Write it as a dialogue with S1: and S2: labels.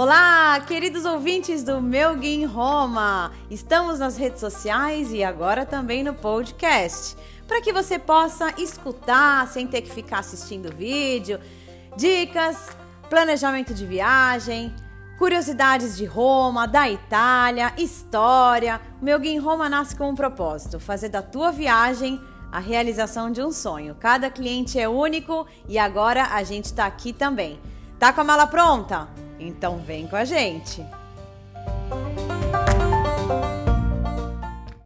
S1: Olá, queridos ouvintes do Meu Guia em Roma! Estamos nas redes sociais e agora também no podcast, para que você possa escutar sem ter que ficar assistindo vídeo, dicas, planejamento de viagem, curiosidades de Roma, da Itália, história. O Meu em Roma nasce com um propósito: fazer da tua viagem a realização de um sonho. Cada cliente é único e agora a gente está aqui também. Tá com a mala pronta? Então vem com a gente!